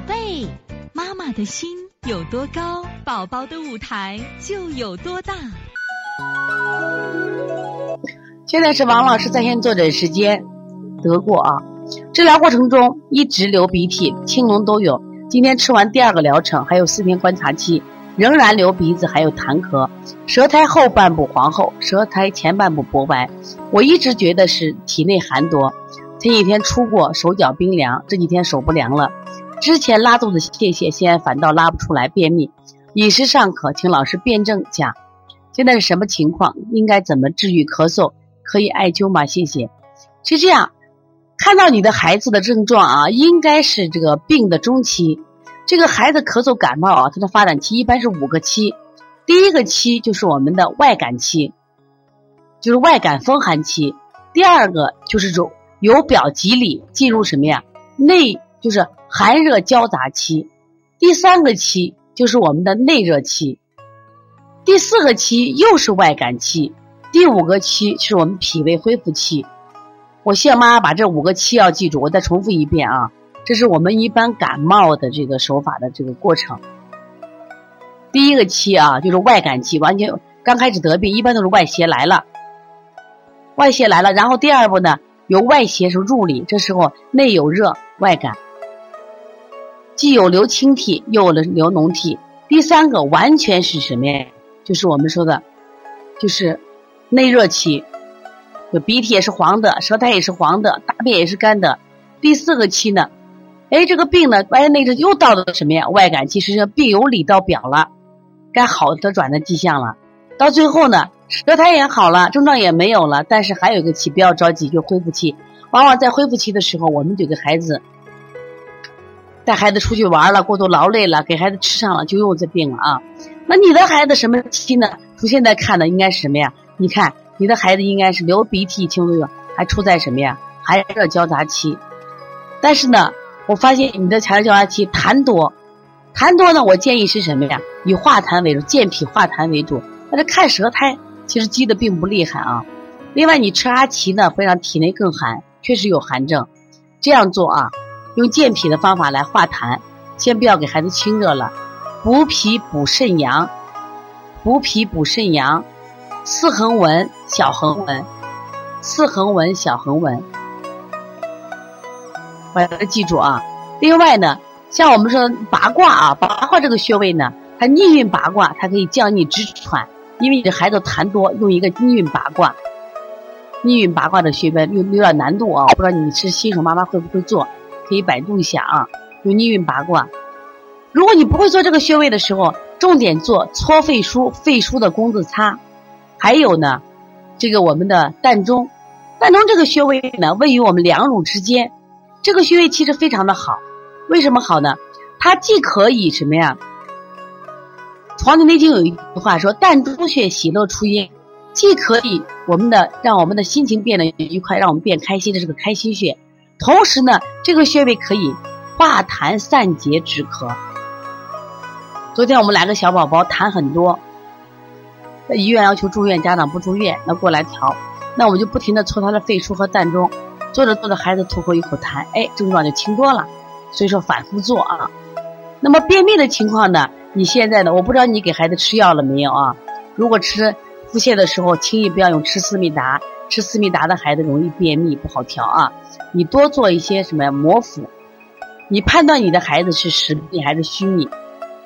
宝贝，妈妈的心有多高，宝宝的舞台就有多大。现在是王老师在线坐诊时间，得过啊。治疗过程中一直流鼻涕、青脓都有。今天吃完第二个疗程，还有四天观察期，仍然流鼻子，还有痰咳。舌苔后半部黄厚，舌苔前半部薄白。我一直觉得是体内寒多。前几天出过，手脚冰凉，这几天手不凉了。之前拉肚子泄泻，现在反倒拉不出来，便秘，饮食尚可，请老师辩证讲。现在是什么情况？应该怎么治愈咳嗽？可以艾灸吗？谢谢。是这样，看到你的孩子的症状啊，应该是这个病的中期。这个孩子咳嗽感冒啊，它的发展期一般是五个期。第一个期就是我们的外感期，就是外感风寒期。第二个就是由由表及里进入什么呀？内就是寒热交杂期。第三个期就是我们的内热期。第四个期又是外感期。第五个期是我们脾胃恢复期，我希望妈妈把这五个期要记住。我再重复一遍啊，这是我们一般感冒的这个手法的这个过程。第一个期啊，就是外感期，完全刚开始得病，一般都是外邪来了，外邪来了。然后第二步呢，由外邪是入里，这时候内有热，外感，既有流清涕，又有了流脓涕。第三个完全是什么呀？就是我们说的，就是。内热期，就鼻涕也是黄的，舌苔也是黄的，大便也是干的。第四个期呢，哎，这个病呢，哎，内热又到了什么呀？外感期，实际上病由里到表了，该好的转的迹象了。到最后呢，舌苔也好了，症状也没有了，但是还有一个期，不要着急，就恢复期。往往在恢复期的时候，我们就给孩子带孩子出去玩了，过度劳累了，给孩子吃上了，就又这病了啊。那你的孩子什么期呢？从现在看呢应该是什么呀？你看，你的孩子应该是流鼻涕、清都有，还处在什么呀？寒热交杂期。但是呢，我发现你的寒热交杂期痰多，痰多呢，我建议是什么呀？以化痰为主，健脾化痰为主。但是看舌苔，其实积的并不厉害啊。另外，你吃阿奇呢，会让体内更寒，确实有寒症。这样做啊，用健脾的方法来化痰，先不要给孩子清热了，补脾补肾阳，补脾补肾阳。四横纹、小横纹，四横纹、小横纹，把它记住啊。另外呢，像我们说八卦啊，八卦这个穴位呢，它逆运八卦，它可以降逆直喘。因为你这孩子痰多，用一个逆运八卦，逆运八卦的穴位有有点难度啊。不知道你是新手妈妈会不会做？可以百度一下啊。就逆运八卦，如果你不会做这个穴位的时候，重点做搓肺腧，肺腧的工字擦。还有呢，这个我们的膻中，膻中这个穴位呢，位于我们两乳之间，这个穴位其实非常的好。为什么好呢？它既可以什么呀？《黄帝内经》有一句话说：“膻中穴，喜乐出焉。”既可以我们的让我们的心情变得愉快，让我们变开心的，这个开心穴。同时呢，这个穴位可以化痰散结止咳。昨天我们来个小宝宝，痰很多。在医院要求住院，家长不住院，那过来调，那我们就不停的搓他的肺腧和膻中，做着做着，孩子吐过一口痰，哎，症状就轻多了。所以说反复做啊。那么便秘的情况呢？你现在呢？我不知道你给孩子吃药了没有啊？如果吃腹泻的时候，轻易不要用吃思密达，吃思密达的孩子容易便秘，不好调啊。你多做一些什么呀？摩腹。你判断你的孩子是实秘还是虚秘，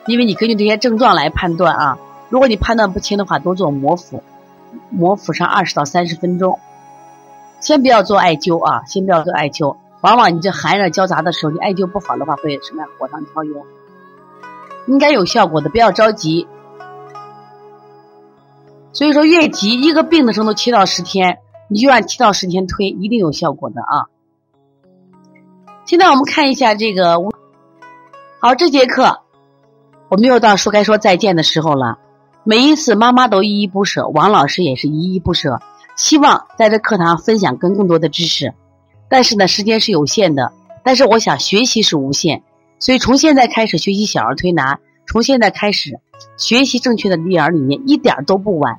因为你根据这些症状来判断啊。如果你判断不清的话，多做摩腹，摩腹上二十到三十分钟。先不要做艾灸啊，先不要做艾灸。往往你这寒热交杂的时候，你艾灸不好的话，会什么呀？火上浇油。应该有效果的，不要着急。所以说，越急一个病的时候都七到十天，你就按七到十天推，一定有效果的啊。现在我们看一下这个，好，这节课我们又到说该说再见的时候了。每一次妈妈都依依不舍，王老师也是依依不舍，希望在这课堂分享更更多的知识。但是呢，时间是有限的，但是我想学习是无限，所以从现在开始学习小儿推拿，从现在开始学习正确的育儿理念，一点都不晚。